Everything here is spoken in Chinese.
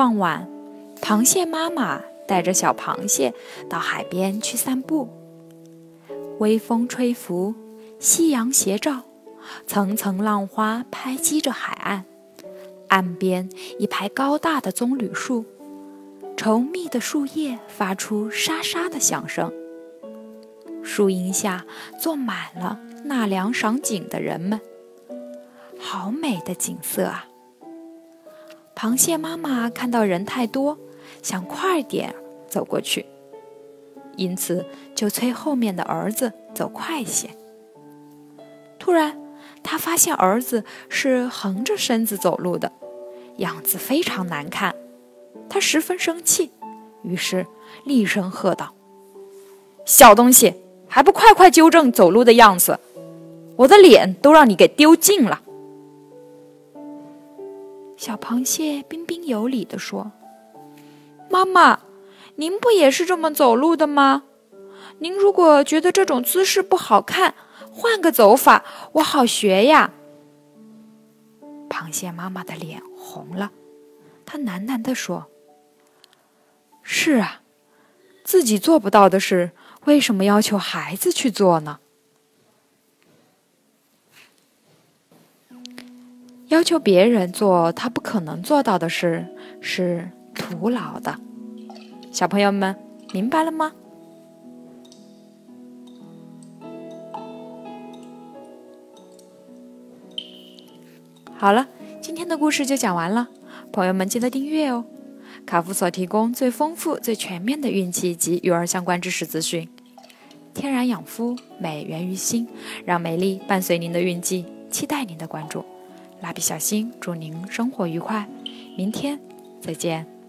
傍晚，螃蟹妈妈带着小螃蟹到海边去散步。微风吹拂，夕阳斜照，层层浪花拍击着海岸。岸边一排高大的棕榈树，稠密的树叶发出沙沙的响声。树荫下坐满了纳凉赏景的人们，好美的景色啊！螃蟹妈妈看到人太多，想快点走过去，因此就催后面的儿子走快些。突然，他发现儿子是横着身子走路的，样子非常难看。他十分生气，于是厉声喝道：“小东西，还不快快纠正走路的样子！我的脸都让你给丢尽了！”小螃蟹彬彬有礼地说：“妈妈，您不也是这么走路的吗？您如果觉得这种姿势不好看，换个走法，我好学呀。”螃蟹妈妈的脸红了，她喃喃地说：“是啊，自己做不到的事，为什么要求孩子去做呢？”要求别人做他不可能做到的事是徒劳的。小朋友们，明白了吗？好了，今天的故事就讲完了。朋友们，记得订阅哦！卡夫所提供最丰富、最全面的孕期及育儿相关知识资讯。天然养肤，美源于心，让美丽伴随您的孕期，期待您的关注。蜡笔小新，祝您生活愉快，明天再见。